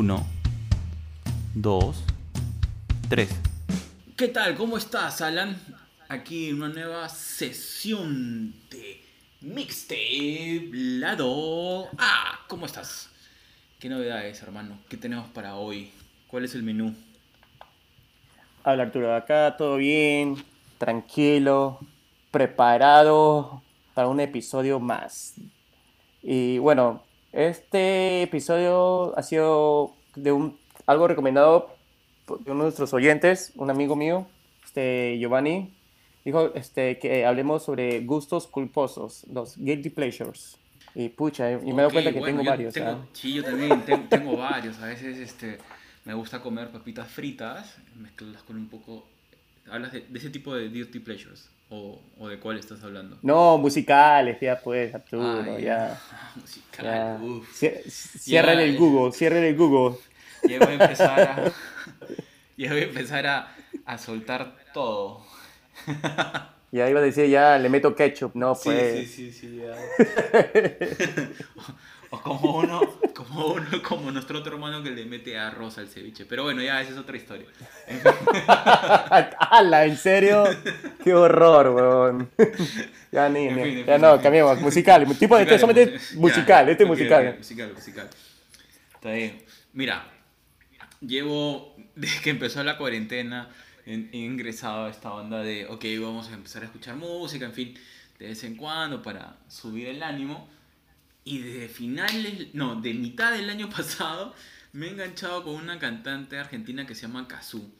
Uno, dos, tres. ¿Qué tal? ¿Cómo estás, Alan? Aquí en una nueva sesión de Mixtape Lado Ah, ¿cómo estás? ¿Qué novedades, hermano? ¿Qué tenemos para hoy? ¿Cuál es el menú? Habla Arturo, acá todo bien, tranquilo, preparado para un episodio más. Y bueno, este episodio ha sido de un, algo recomendado por uno de nuestros oyentes, un amigo mío, este Giovanni, dijo este, que hablemos sobre gustos culposos, los guilty pleasures. Y pucha, y me he dado Ok, cuenta que bueno, tengo varios. tengo- ¿ah? Sí, yo también ten- tengo varios. A veces este, me gusta comer papitas fritas, mezclarlas con un poco... ¿Hablas de, de ese tipo de guilty pleasures? ¿O, o de cuál estás hablando? No, musicales, ya pues, Arturo, Ah, ya. Musical, ya. uf. Cie- Cierren Ya, el. Google, cierren el Google. Ya voy a empezar a, ya voy a, empezar a, a soltar todo. Ya iba a decir, ya le meto ketchup, no, pues. sí, sí, ya. o, como uno, como uno, como nuestro otro hermano que le mete arroz al ceviche. Pero bueno, ya esa es otra historia. ¡Hala! ¿En serio? ¡Qué horror, weón! ya ni, En ni- fin, en ya no, cambiemos. Musical. Tipo de este, solamente musical, este ok, musical. musical, musical. Está bien. Mira, llevo, desde que empezó la cuarentena, he, he ingresado a esta onda de, ok, vamos a empezar a escuchar música, en fin, de vez en cuando para subir el ánimo. Y de finales, no, de mitad del año pasado, me he enganchado con una cantante argentina que se llama Kazoo.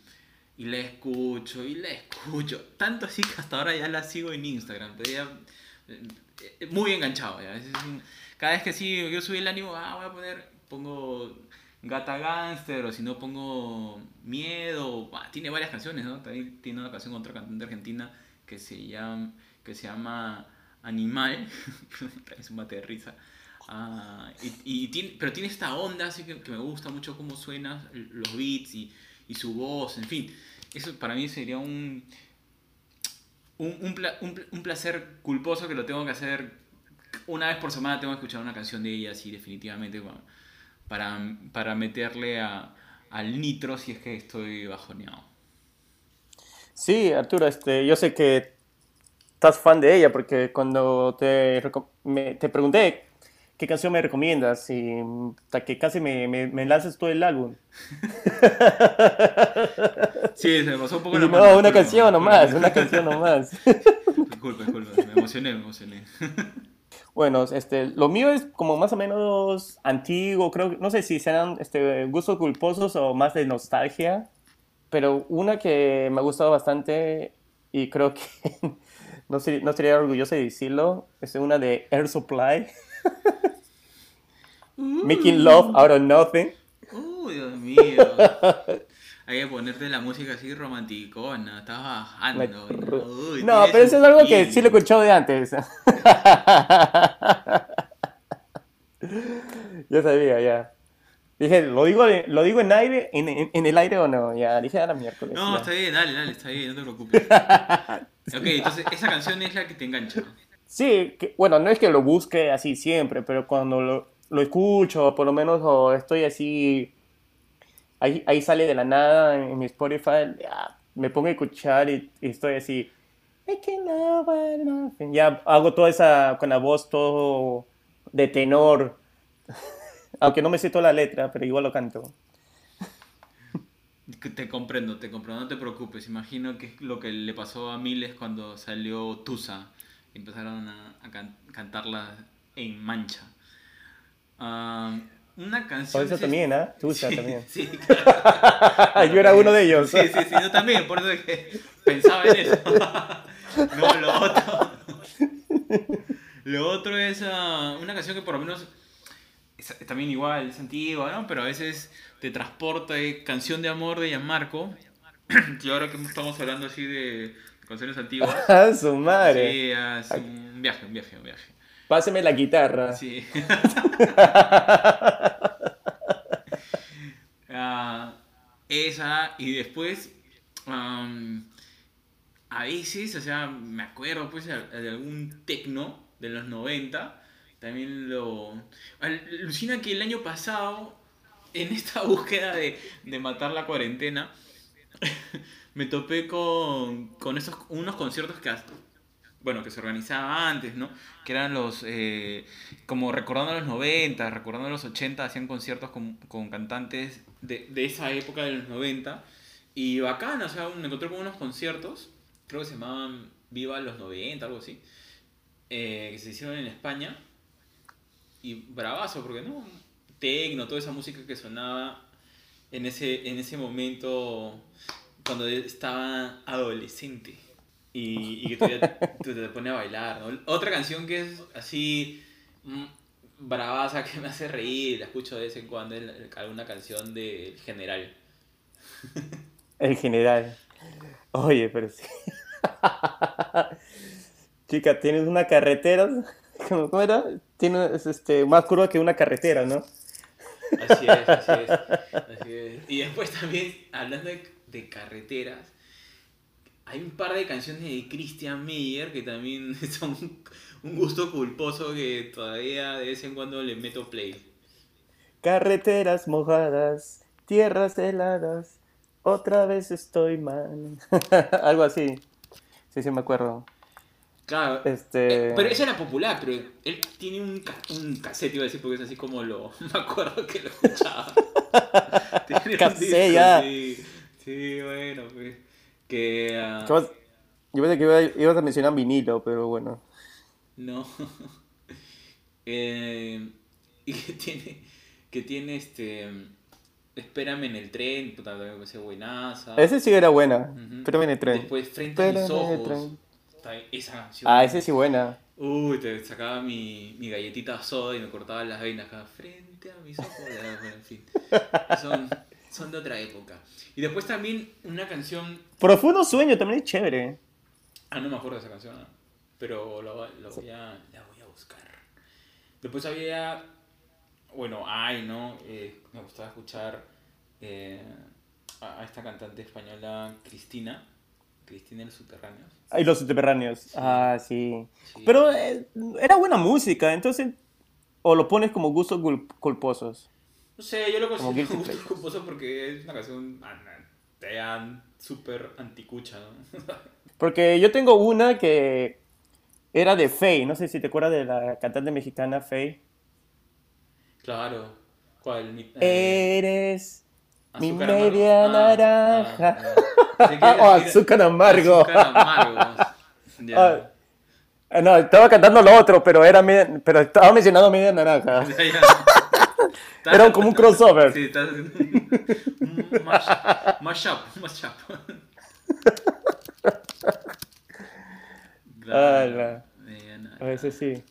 Y la escucho, y la escucho. Tanto así que hasta ahora ya la sigo en Instagram. Pero ya, eh, eh, muy enganchado ya. Cada vez que sí, yo subí el ánimo, ah, voy a poner, pongo Gata Gangster, o si no pongo Miedo. ah, tiene varias canciones, ¿no? También tiene una canción con otra cantante argentina que se llama, que se llama Animal. es un mate de risa. Ah, y, tiene, pero tiene esta onda así que, que me gusta mucho cómo suena los beats y, y su voz, en fin. Eso para mí sería un, un, un, un pl- un placer culposo que lo tengo que hacer una vez por semana. Tengo que escuchar una canción de ella, así definitivamente, pa- para, para meterle a, al nitro si es que estoy bajoneado. Sí, Arturo, este, yo sé que estás fan de ella porque cuando te, me- te pregunté qué canción me recomiendas y hasta que casi me, me, me lanzas todo el álbum. Sí, se me pasó un poco Y la no, mano, una canción nomás, una canción nomás. Disculpa, disculpa, me emocioné, me emocioné. Bueno, este, lo mío es como más o menos antiguo, creo, no sé si serán este, gustos culposos o más de nostalgia, pero una que me ha gustado bastante y creo que no, ser- no estaría orgulloso de decirlo, es una de Air Supply, Making Love Out of Nothing. Uy, Dios mío. Hay que ponerte la música así romanticona, estás bajando. Uy, no, pero eso es algo que sí lo he escuchado de antes. ya sabía, ya. Dije, ¿lo digo, ¿lo digo en aire, en, en- en el aire o no? Ya, dije a la miércoles. No, ya. está bien, dale, dale, está bien, no te preocupes. ok, entonces esa canción es la que te engancha. Sí, que- bueno, no es que lo busque así siempre, pero cuando lo, lo escucho, por lo menos o estoy así, ahí, ahí sale de la nada en, en mi Spotify, ya, me pongo a escuchar y, y estoy así, ya hago toda esa, con la voz todo de tenor, aunque no me sé toda la letra, pero igual lo canto. Te comprendo, te comprendo, no te preocupes. Imagino que es lo que le pasó a Miles cuando salió Tusa. Empezaron a, a can- cantarla en mancha. Ah, una canción. eso ese- también, ¿ah? Tú usas Sí, también. Sí, claro. Yo era uno de ellos. Sí, sí, sí, yo también, por eso es que pensaba en eso. No, lo otro. Lo otro es ah, una canción que por lo menos es, es también igual, es antigua, ¿no? Pero a veces te transporta, eh, Canción de Amor de Gianmarco. Y ahora que estamos hablando así de canciones antiguas. ¡Ah, su madre! Sí, es un viaje, un viaje, un viaje. Páseme la guitarra. Sí. Ah, esa, y después, am, a veces, o sea, me acuerdo pues de algún tecno de los 90, también lo... al- Alucina que el año pasado, en esta búsqueda de, de matar la cuarentena, me topé con, con esos, unos conciertos que bueno, que se organizaba antes, ¿no? Que eran los, eh, como recordando los 90, recordando los 80, hacían conciertos con, con cantantes de, de esa época de los 90. Y bacán, o sea, me encontré con unos conciertos, creo que se llamaban Viva los 90, algo así, eh, que se hicieron en España. Y bravazo, porque no, tecno, toda esa música que sonaba en ese, en ese momento cuando estaba adolescente y, y que todavía te, te pone a bailar. ¿no? Otra canción que es así mm, bravaza que me hace reír, la escucho de vez en cuando, es alguna canción del general. El general. Oye, pero sí. Chica, tienes una carretera. ¿Cómo cómo era? Tienes este, más curva que una carretera, ¿no? Así es, así es, así es. Y después también, hablando de, de carreteras, hay un par de canciones de Christian Meyer que también son un gusto culposo que todavía de vez en cuando le meto play. Carreteras mojadas, tierras heladas, otra vez estoy mal. Algo así. Sí, sí, me acuerdo. Claro, Este. eh, pero esa era popular, pero él tiene un, ca- un cassette, iba a decir, porque es así como lo... Me acuerdo que lo escuchaba. Tiene Cassette, ya. Sí, sí, bueno, pues... Que... ¿Qué vas- Yo pensé que iba- ibas a mencionar vinilo, pero bueno. No. Eh, y que tiene, que tiene este. Espérame en el tren, puta, me parece buenaza. Ese sí era buena. Ujú. Pero viene tren. Después, frente a mis Espérame en el ojos. Esa canción. Ah, ese sí buena. Uy, te sacaba mi, mi galletita soda y me cortaba las venas acá. Frente a mis ojos. Ya, bueno, en fin. Son, son de otra época. Y después también una canción. Profundo Sueño también es chévere. Ah, no me acuerdo de esa canción, ¿no? pero lo, lo voy a, la voy a buscar. Después había, bueno, ay, ¿no? Eh, me gustaba escuchar eh, a esta cantante española, Cristina, Cristina de los Subterráneos. Y los subterráneos. Ah, sí. Sí. Pero eh, era buena música, entonces. O lo pones como gustos cul- culposos. No sé, yo lo Como considero guilty un gusto pleasure. culposo porque es una canción ah, súper anticucha, ¿no? Porque yo tengo una que era de Faye. No sé si te acuerdas de la cantante mexicana Faye. claro. ¿Cuál? Eh, Eres mi media Ah, naranja. ah, ah. O azúcar amargo. Azúcar amargo. Ya. Ah, ah, no, estaba cantando lo otro, pero era media- pero estaba mencionando media naranja. Ya, ya. Era como un crossover. Sí, mash- mashup, un mashup. Claro, media naranja. A veces sí.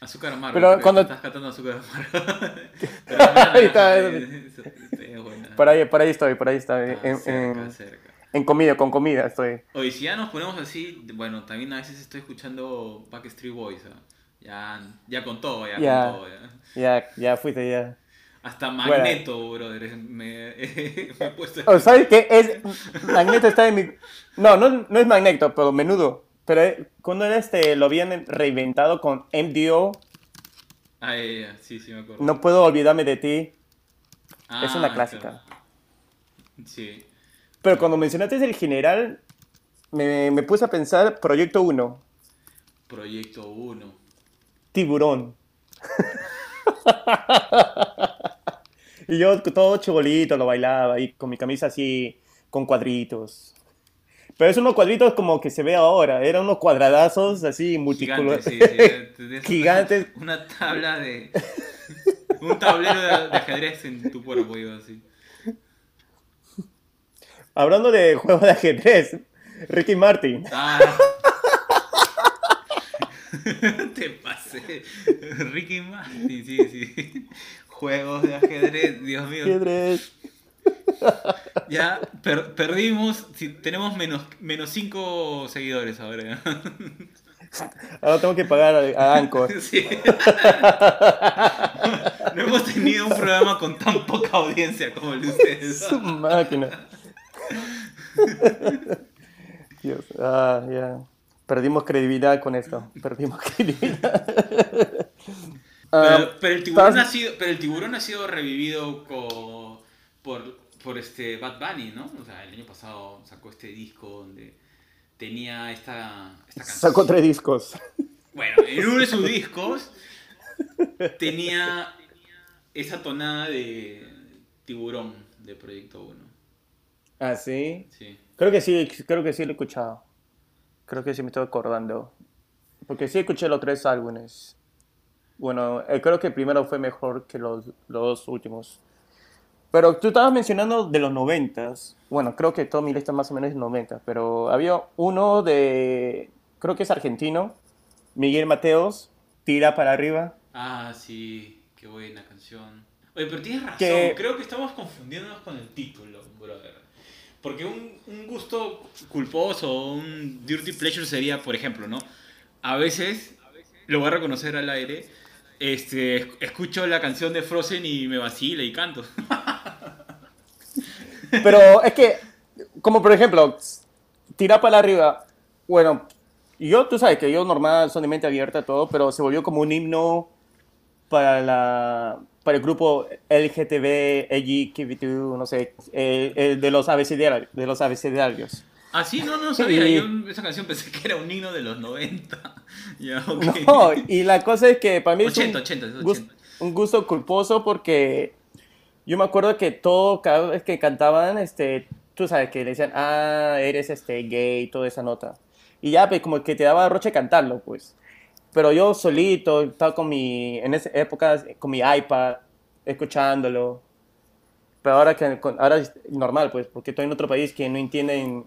Azúcar amargo. Pero creo, cuando- Estás cantando azúcar amargo. Pero Ahí está. es buena. Por ahí, por ahí estoy, por ahí estoy. Ah, En, cerca, en- cerca. en comida, con comida estoy. Oye, si ya nos ponemos así, bueno, también a veces estoy escuchando Backstreet Boys. ¿ah? Ya, ya con todo, ya, Ya. con todo. Ya. Ya, ya fuiste ya. Hasta Magneto, brother, me, me he puesto. O ¿sabes qué? Es, Magneto está en mi... No, no, no es Magneto, pero menudo. Pero eh, cuando este, lo habían reinventado con MDO, Ah, sí, sí, me acuerdo. No puedo olvidarme de ti. Ah, es una clásica. claro. Sí. Pero cuando mencionaste el general, me, me puse a pensar Proyecto 1, Proyecto 1. Tiburón. y yo todo chibolito lo bailaba y con mi camisa así, con cuadritos. Pero es unos cuadritos como que se ve ahora, eran unos cuadradazos así multicolores. sí, sí. Tenías Gigantes. Una tabla de. Un tablero de, ajedrez en tu cuerpo, iba así. Hablando de juegos de ajedrez, Ricky Martin. Ah. Te pasé. Ricky Martin, sí, sí. Juegos de ajedrez, Dios mío. Ajedrez. Ya per- perdimos, si tenemos menos, menos 5 seguidores ahora. Ahora tengo que pagar a, Anchor. Sí. No hemos tenido un programa con tan poca audiencia como el de ustedes. Su máquina. Dios, ah, ya. Perdimos credibilidad con esto. Perdimos credibilidad. Ah, Pero, pero el tiburón ha sido, pero el tiburón ha sido revivido co- por, por este Bad Bunny, ¿no? O sea, el año pasado sacó este disco donde tenía esta, esta canción. Sacó tres discos. Bueno, en uno de sus discos tenía esa tonada de tiburón de Proyecto 1. Ah, sí. Sí. Creo que sí, creo que sí lo he escuchado. Creo que sí me estoy acordando. Porque sí escuché los tres álbumes. Bueno, eh, creo que el primero fue mejor que los, los dos últimos. Pero tú estabas mencionando de los noventas. Bueno, creo que toda mi lista más o menos es noventa. Pero había uno de, creo que es argentino, Miguel Mateos, Tira para arriba. Ah, sí, qué buena canción. Oye, pero tienes razón, Que- creo que estamos confundiéndonos con el título, brother. Porque un, un gusto culposo, un dirty pleasure sería, por ejemplo, ¿no? A veces, lo voy a reconocer al aire, este, es- escucho la canción de Frozen y me vacila y canto. Pero es que, como por ejemplo, Tira para arriba. Bueno, yo, tú sabes que yo normal, son de mente abierta, todo, pero se volvió como un himno para, la, para el grupo LGTB, LGBTQ, no sé, de los abecedarios. De los abecedarios. Ah, sí, no, no sabía. Y- Yo esa canción pensé que era un himno de los 90. ya, ok. No, y la cosa es que para mí es 80, un, 80, es gus- 80. un gusto culposo porque yo me acuerdo que todo, cada vez que cantaban, este, tú sabes, que le decían, ah, eres este, gay, toda esa nota. Y ya, pues, como que te daba roche cantarlo, pues. Pero yo solito, estaba con mi, en esa época, con mi iPad, escuchándolo. Pero ahora que ahora es normal, pues, porque estoy en otro país que no entienden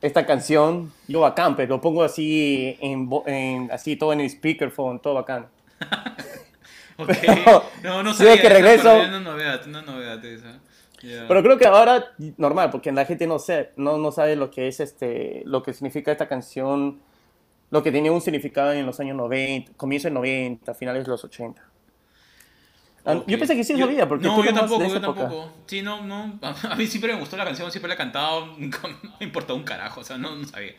esta canción, yo bacán, pero lo pongo así, en, en- así todo en el speakerphone, todo bacán. Ok. Pero, No, no sí, sabía. que regreso. Una novedad, una novedad esa. Ya. Pero creo que ahora, normal, porque la gente no, sé, no, no sabe lo que es este, lo que significa esta canción, lo que tenía un significado en los años 90, comienzo de 90, finales de los 80. Ah, Ok. Yo pensé que sí sabía, porque No, tú yo tampoco, de yo época. tampoco. Sí, no, no. A mí siempre me gustó la canción, siempre la he cantado. No me importaba un carajo, o sea, no, no sabía.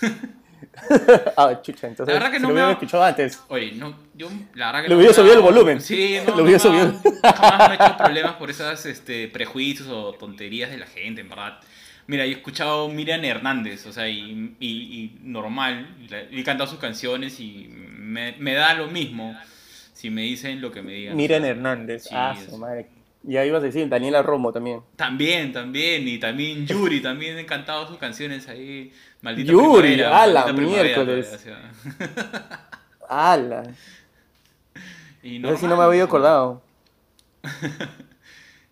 ah, chucha, entonces La verdad que no lo me hubiera ha- escuchado antes. Oye, no, yo la verdad que Le no hubiera subido el volumen. Sí, no, Le hubiera subido. Jamás me he hecho problemas por esas este, prejuicios o tonterías de la gente, en verdad. Mira, yo he escuchado Miriam Hernández, o sea, y, y, y normal, he cantado sus canciones y me, me da lo mismo si me dicen lo que me digan. Miren o sea, Hernández. sí, ah, su madre. Ya ibas a decir Daniela Romo también. También, también, y también Yuri, también he cantado sus canciones ahí. Maldita Yuri, primavera, a la maldita primavera, miércoles. ¡Hala! Y Eso sí no me había acordado.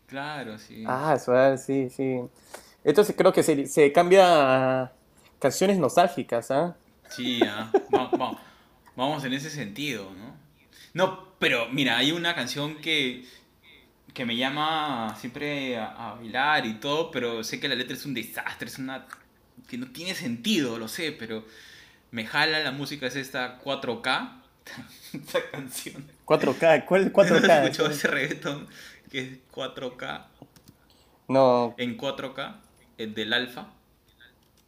Claro, sí. Ah, suave, sí, sí. Entonces creo que se, se cambia a canciones nostálgicas, ¿ah? Sí, ah, va- va- vamos en ese sentido, ¿no? No, pero mira, hay una canción que, que me llama siempre a, a bailar y todo, pero sé que la letra es un desastre, es una... que no tiene sentido, lo sé, pero me jala la música, es esta 4K, esta canción. 4K, ¿cuál es ¿No has 4K? escuchado ese reggaetón que es 4K? No, En 4K, el del alfa.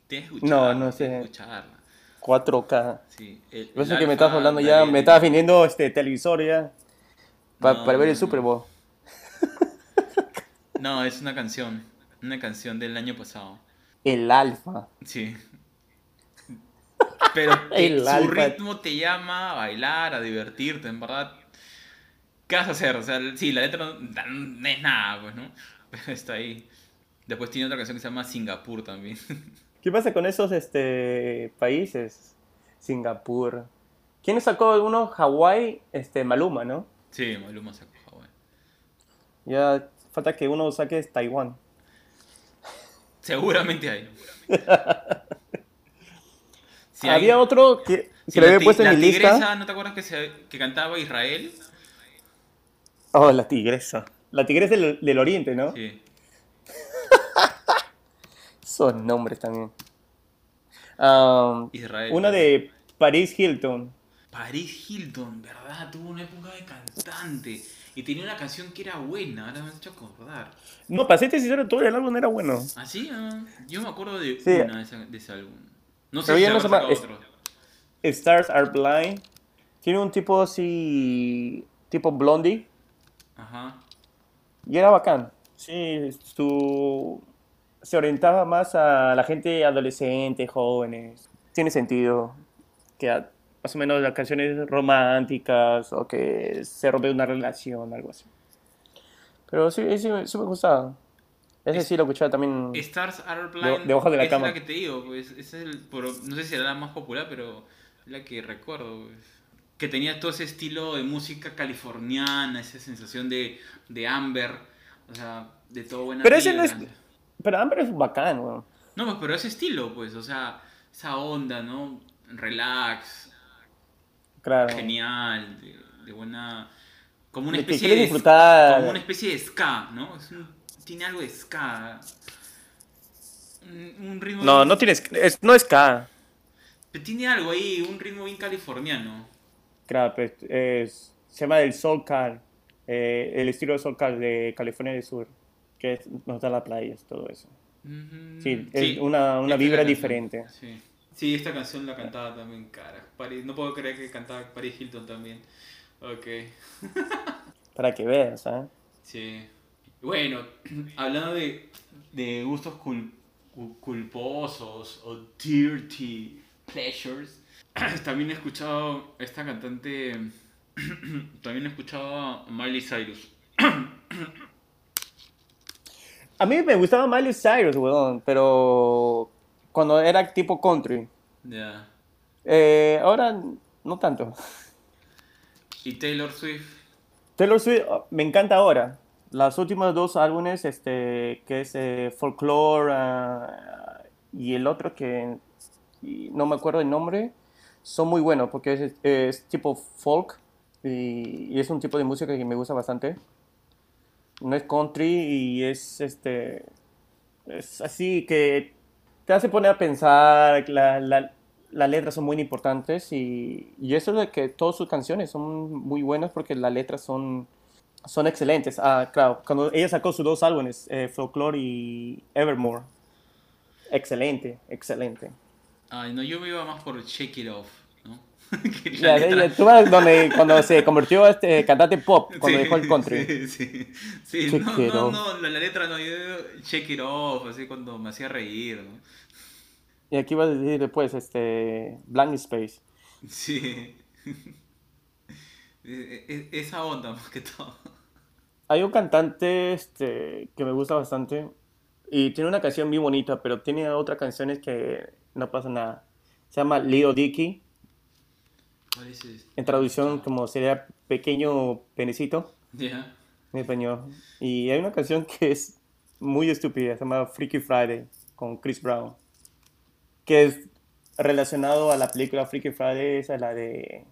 Tienes que No, escucharla, no sé. tienes que escucharla. 4K. Sí, el- Yo sé el que me estás hablando ya, me estabas viniendo este televisor ya pa- No, para ver el Super. Bowl. No, es una canción. Una canción del año pasado. El Alfa. Sí. Pero El su alfa. ritmo te llama a bailar, a divertirte, en verdad. ¿Qué vas a hacer? O sea, sí, la letra no, no es nada, pues, ¿no? Pero está ahí. Después tiene otra canción que se llama Singapur también. ¿Qué pasa con esos este, países? Singapur. ¿Quién sacó uno? Hawái, este, Maluma, ¿no? Sí, Maluma sacó Hawái. Ya falta que uno saque Taiwán. Seguramente hay. Si Había hay- otro que, si que le la había puesto en mi lista. tigresa, ¿no te acuerdas que, se- que cantaba Israel? Oh, la tigresa. La tigresa del, del oriente, ¿no? Sí. Son nombres también. Um, Israel. una de Paris Hilton. Paris Hilton, ¿verdad? Tuvo una época de cantante. Y tenía una canción que era buena, ahora me has hecho acordar. No, para serte sincero, todo el álbum era bueno. ¿Ah, sí? Ah, yo me acuerdo de Sí. una de, esa- de ese álbum. No sé Pero si ya no habrá se llama- sacado es- otro. Stars Are Blind. Tiene un tipo así, tipo Blondie. Ajá. Y era bacán. Sí, su... se orientaba más a la gente adolescente, jóvenes. Tiene sentido que a- más o menos las canciones románticas o que se rompe una relación, algo así. Pero sí, sí, sí me gustaba. Ese sí lo escuchaba también. Stars Are Blind. debajo de la esa cama. Es la que te digo, pues. Es el, por- no sé si era la más popular, pero es la que recuerdo, pues. Que tenía todo ese estilo de música californiana, esa sensación de, de Amber. O sea, de todo buena Pero ese no es. Pero Amber es bacán, weón. No, pues, pero ese estilo, pues. O sea, esa onda, ¿no? Relax, Claro. genial, de, de buena. Como una especie de. disfrutar. Como una especie de ska, ¿no? Es un- tiene algo de ska. Un, un ritmo. No, no tienes. Es, no es K. Pero Tiene algo ahí, un ritmo bien californiano. Claro, pues, es- se llama el Soul Car. eh, el estilo de Soul Car de California del Sur. Que es- nos da las playas, todo eso. Sí, es una- una vibra diferente. Sí. Sí, esta canción la cantaba también, cara. Paris- no puedo creer que cantaba Paris Hilton también. Ok. Para que veas, ¿ah? Sí. Bueno, hablando de, de gustos cul- cu- culposos o dirty pleasures, también he escuchado a esta cantante, también he escuchado a Miley Cyrus. A mí me gustaba Miley Cyrus, weón, pero cuando era tipo country. Ya. Eh, ahora no tanto. Y Taylor Swift. Taylor Swift oh, me encanta ahora. Las últimas dos álbumes, este, que es eh, Folklore ah, y el otro que no me acuerdo el nombre, son muy buenos porque es, es tipo folk y, y es un tipo de música que me gusta bastante. No es country y es este es así que te hace poner a pensar, la- la- las letras son muy importantes y, y eso es de que todas sus canciones son muy buenas porque las letras son, son excelentes. Ah, claro, cuando ella sacó sus dos álbumes, eh, Folklore y Evermore, excelente, excelente. Ay, no, yo me iba más por Shake It Off, Ya, ya, tú vas donde cuando se convirtió a este cantante pop, cuando Sí, dejó el country. Sí, sí. Sí, no, no, no, la, la letra no, yo Shake It Off, así cuando me hacía reír, ¿no? Y aquí vas a decir después, este, Blank Space. Sí. E- e- Esa onda más que todo. Hay un cantante este, que me gusta bastante y tiene una canción muy bonita, pero tiene otras canciones que no pasa nada. Se llama Leo Dicky. En traducción como sería pequeño penecito Ya. en español. Y hay una canción que es muy estúpida, se llama Freaky Friday con Chris Brown, que es relacionado a la película Freaky Friday, esa es la de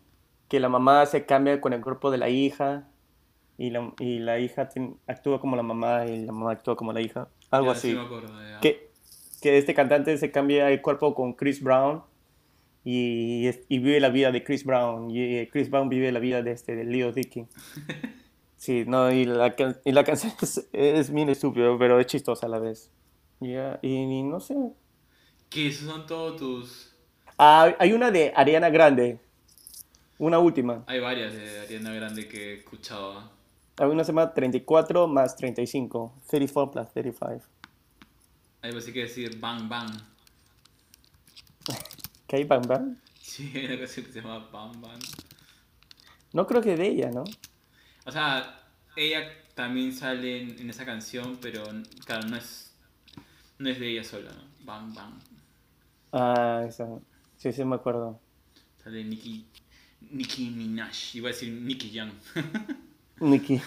que la mamá se cambia con el cuerpo de la hija y la, y la hija actúa como la mamá y la mamá actúa como la hija, algo así. Sí me acuerdo, que, que este cantante se cambia el cuerpo con Chris Brown y, y vive la vida de Chris Brown y eh, Chris Brown vive la vida de este de Leo Dicky. Sí, no, y la, y la canción es, es bien estúpido, pero es chistosa a la vez. Ya, y, y no sé. Esos son todos tus... Ah, hay una de Ariana Grande, una última. Hay varias de Ariana Grande que he escuchado. ¿ah? Hay una se llama 34 más 35, 34 plus 35. Algo así que decir Bang Bang. ¿Qué hay, Bang Bang? Sí, hay una canción que se llama Bang Bang. No creo que de ella, ¿no? O sea, ella también sale en, en esa canción, pero claro, no es, no es de ella sola, ¿no? Bang Bang. Ah, esa. Sí, sí, me acuerdo. Sale Nicki, Nicki Minaj. Iba a decir Nicki Young. Nicki.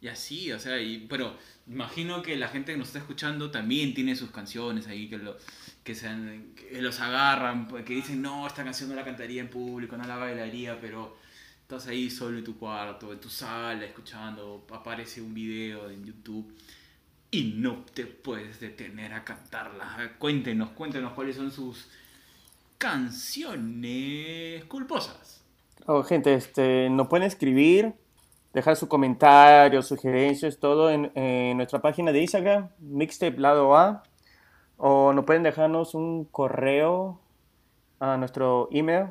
Y así, o sea, y, pero imagino que la gente que nos está escuchando también tiene sus canciones ahí que, lo, que, sean, que los agarran, pues, que dicen, no, esta canción no la cantaría en público, no la bailaría, pero estás ahí solo en tu cuarto, en tu sala, escuchando, aparece un video en YouTube y no te puedes detener a cantarla. Cuéntenos, cuéntenos cuáles son sus canciones culposas. Oh, gente, este, nos pueden escribir, dejar sus comentarios, sugerencias, todo en, en nuestra página de Instagram, Mixtape Lado A, o nos pueden dejarnos un correo a nuestro email,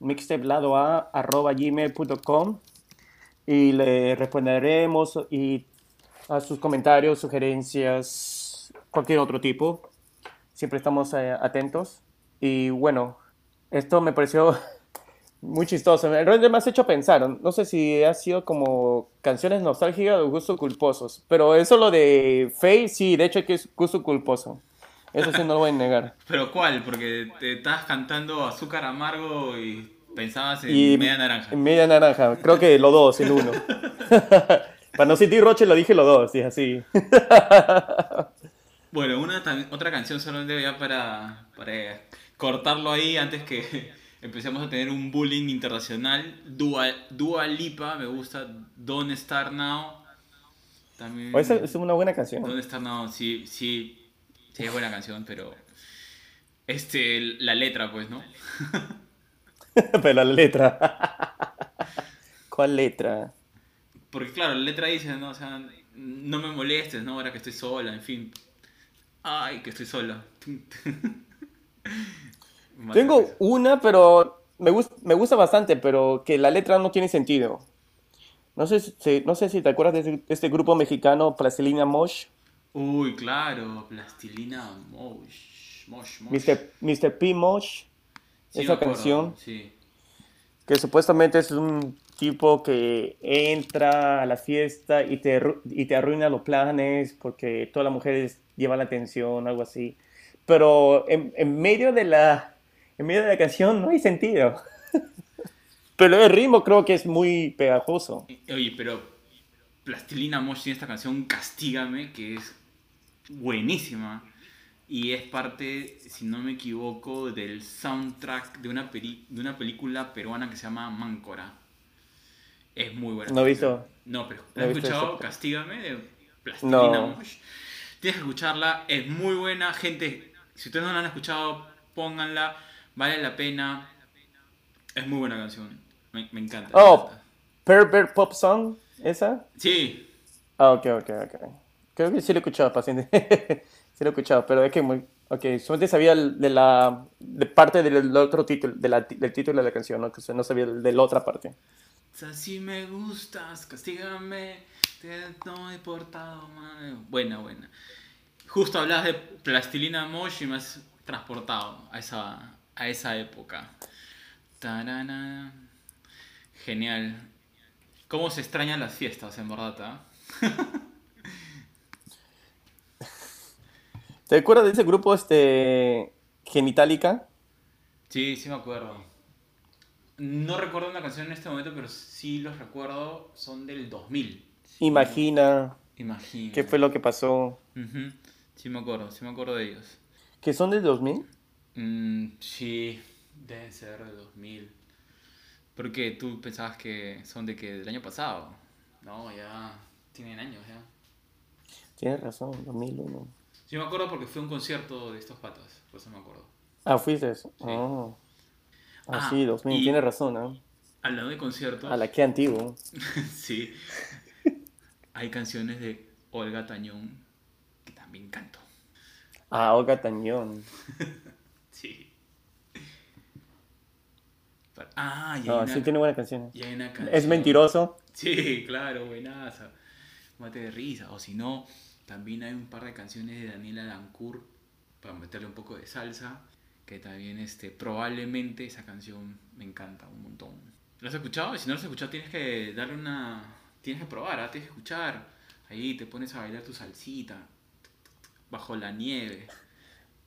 mixtapeladoa.gmail.com y le responderemos y a sus comentarios, sugerencias, cualquier otro tipo. Siempre estamos eh, atentos. Y bueno, esto me pareció muy chistoso. Realmente me has hecho pensar. No sé si ha sido como canciones nostálgicas o gustos culposos. Pero eso lo de Faye, sí, de hecho que es gusto culposo. Eso sí no lo voy a negar. ¿Pero cuál? Porque te estabas cantando azúcar amargo y pensabas en Y media naranja. en Media naranja. Creo que los dos, el uno. Para no sentir roche lo dije los dos, sí, así. Bueno, una otra canción solamente ya para, para cortarlo ahí antes que empecemos a tener un bullying internacional. Dua, Dua Lipa, me gusta. Don't Start Now. También. Esa es una buena canción. Don't Start Now, sí, sí, sí es buena canción, pero este, la letra, pues, ¿no? Pero la letra. ¿Cuál letra? Porque claro, la letra dice, ¿no? O sea, no me molestes, ¿no? Ahora que estoy sola, en fin. Ay, que estoy sola. Tengo una, pero me, gus- me gusta bastante, pero que la letra no tiene sentido. No sé si, no sé si te acuerdas de este, este grupo mexicano, Plastilina Mosh, Uy, claro, plastilina Mosh. Mosh, Mosh. Mr. Mr. P. Mosh, Sí, esa canción, Sí. que supuestamente es un tipo que entra a la fiesta y te, y te arruina los planes porque todas las mujeres llevan la atención, algo así. Pero en, en medio de la, en medio de la canción no hay sentido. Pero el ritmo creo que es muy pegajoso. Oye, pero Plastilina Mosh tiene esta canción Castígame, que es buenísima. Y es parte, si no me equivoco, del soundtrack de una, peri- de una película peruana que se llama Máncora. Es muy buena. No he visto. No, pero no ¿la he has escuchado? Castígame de Plastilina No. Mosh. Tienes que escucharla, es muy buena. Gente, si ustedes no la han escuchado, pónganla. Vale la pena. Es muy buena canción. Me, me encanta. Oh. Pervert Pop Song, ¿esa? Sí, Ah, ok, ok, ok. Creo que sí lo he escuchado, paciente. sí lo he escuchado, pero es que muy... Ok, solamente sabía de la de parte del otro título, de la- del título de la canción, ¿no? Que no sabía de la otra parte. Si me gustas, castígame, te no he portado mal. Buena, buena. Justo hablas de Plastilina Mosh y me has transportado a esa, a esa época. Tarana. Genial. ¿Cómo se extrañan las fiestas, en verdad? ah? ¿Te acuerdas de ese grupo, este... Genitalica? Sí, sí me acuerdo. No recuerdo una canción en este momento, pero sí los recuerdo. Son del 2000. Imagina Imagino. qué fue lo que pasó. Sí me acuerdo, sí me acuerdo de ellos. ¿Que son del 2000? Mm, sí, deben ser de 2000. Porque tú pensabas que son de que del año pasado. No, ya tienen años ya. Tienes razón, 2001. Sí me acuerdo porque fue un concierto de estos patas, por eso me acuerdo. Ah, fuiste. Oh. Ah, Ah, sí, 2000. y- Tienes razón, ¿no? Hablando de conciertos, A la que antiguo. sí, hay canciones de Olga Tañón que también canto. Ah, Olga Tañón. Sí. Ah, y hay, No, una, sí tiene buenas canciones. y hay una canción. Es mentiroso. Sí, claro, buenaza. Mate de risa. O si no, también hay un par de canciones de Daniela Dancourt para meterle un poco de salsa. Que también, este, probablemente esa canción me encanta un montón. ¿Lo has escuchado? Si no lo has escuchado, tienes que darle una. Tienes que probar, ¿ah? tienes que escuchar. Ahí te pones a bailar tu salsita. Bajo la nieve.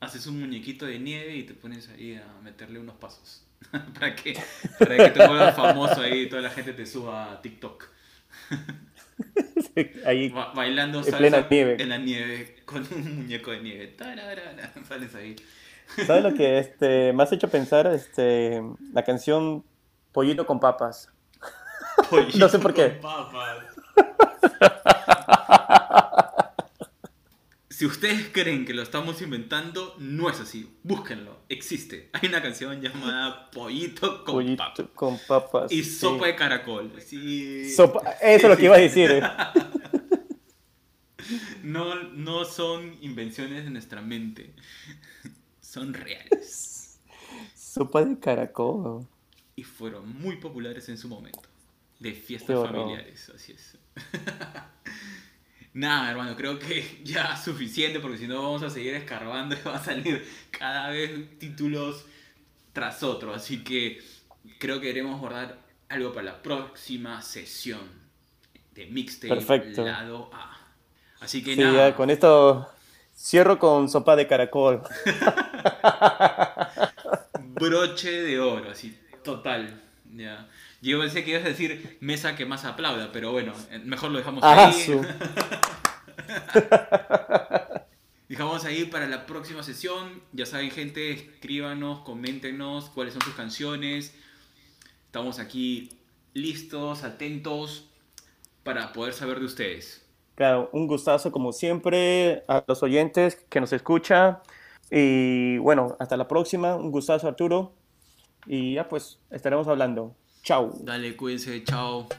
Haces un muñequito de nieve y te pones ahí a meterle unos pasos. para que, para que te vuelvas famoso ahí y toda la gente te suba a TikTok. Ahí, Ba- bailando En salsa plena nieve. en la nieve con un muñeco de nieve. Tararara, Sales ahí. ¿sabes lo que este, me has hecho pensar? Este, la canción Pollito con papas. No sé por qué. Pollito con papas. Si ustedes creen que lo estamos inventando, no es así. Búsquenlo. Existe. Hay una canción llamada Pollito con Pollito papas. con papas. Y sí. sopa de caracol. Sí. Sopa- Eso es lo que iba a decir. eh. No, no son invenciones de nuestra mente. Son reales. Sopa de caracol. Y fueron muy populares en su momento. De fiestas familiares, así es. Nada, hermano, creo que ya es suficiente porque si no vamos a seguir escarbando y va a salir cada vez títulos tras otro. Así que creo que queremos guardar algo para la próxima sesión de Mixtape Perfecto. Lado A. Así que Sí, nada. ya con esto cierro con sopa de caracol. broche de oro, así, total. Ya. Yo pensé que ibas a decir mesa que más aplauda, pero bueno, eh, mejor lo dejamos Ah, ahí. su- Dejamos ahí para la próxima sesión. Ya saben, gente, escríbanos, coméntenos cuáles son sus canciones. Estamos aquí listos, atentos para poder saber de ustedes. Claro, un gustazo como siempre a los oyentes que nos escuchan. Y bueno, hasta la próxima. Un gustazo, Arturo. Y ya pues estaremos hablando. Chao. Dale, cuídense, chao.